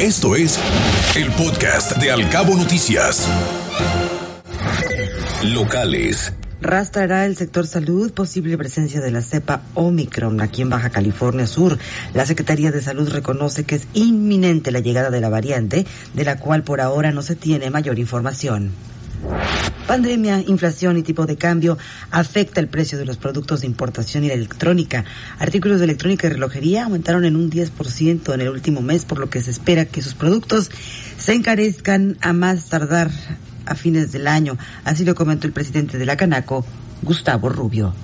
Esto es el podcast de Alcabo Noticias. Locales. Rastrará el sector salud posible presencia de la cepa Omicron aquí en Baja California Sur. La Secretaría de Salud reconoce que es inminente la llegada de la variante, de la cual por ahora no se tiene mayor información. Pandemia, inflación y tipo de cambio afecta el precio de los productos de importación y la electrónica. Artículos de electrónica y relojería aumentaron en un 10% en el último mes, por lo que se espera que sus productos se encarezcan a más tardar a fines del año. Así lo comentó el presidente de la Canaco, Gustavo Rubio.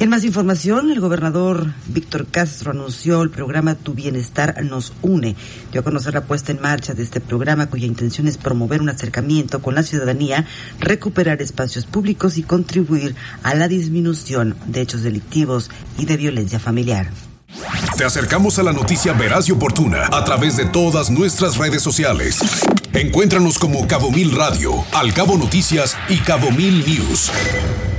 En más información, el gobernador Víctor Castro anunció el programa Tu Bienestar nos une. Dio a conocer la puesta en marcha de este programa cuya intención es promover un acercamiento con la ciudadanía, recuperar espacios públicos y contribuir a la disminución de hechos delictivos y de violencia familiar. Te acercamos a la noticia veraz y oportuna a través de todas nuestras redes sociales. Encuéntranos como Cabo Mil Radio, Al Cabo Noticias y Cabo Mil News.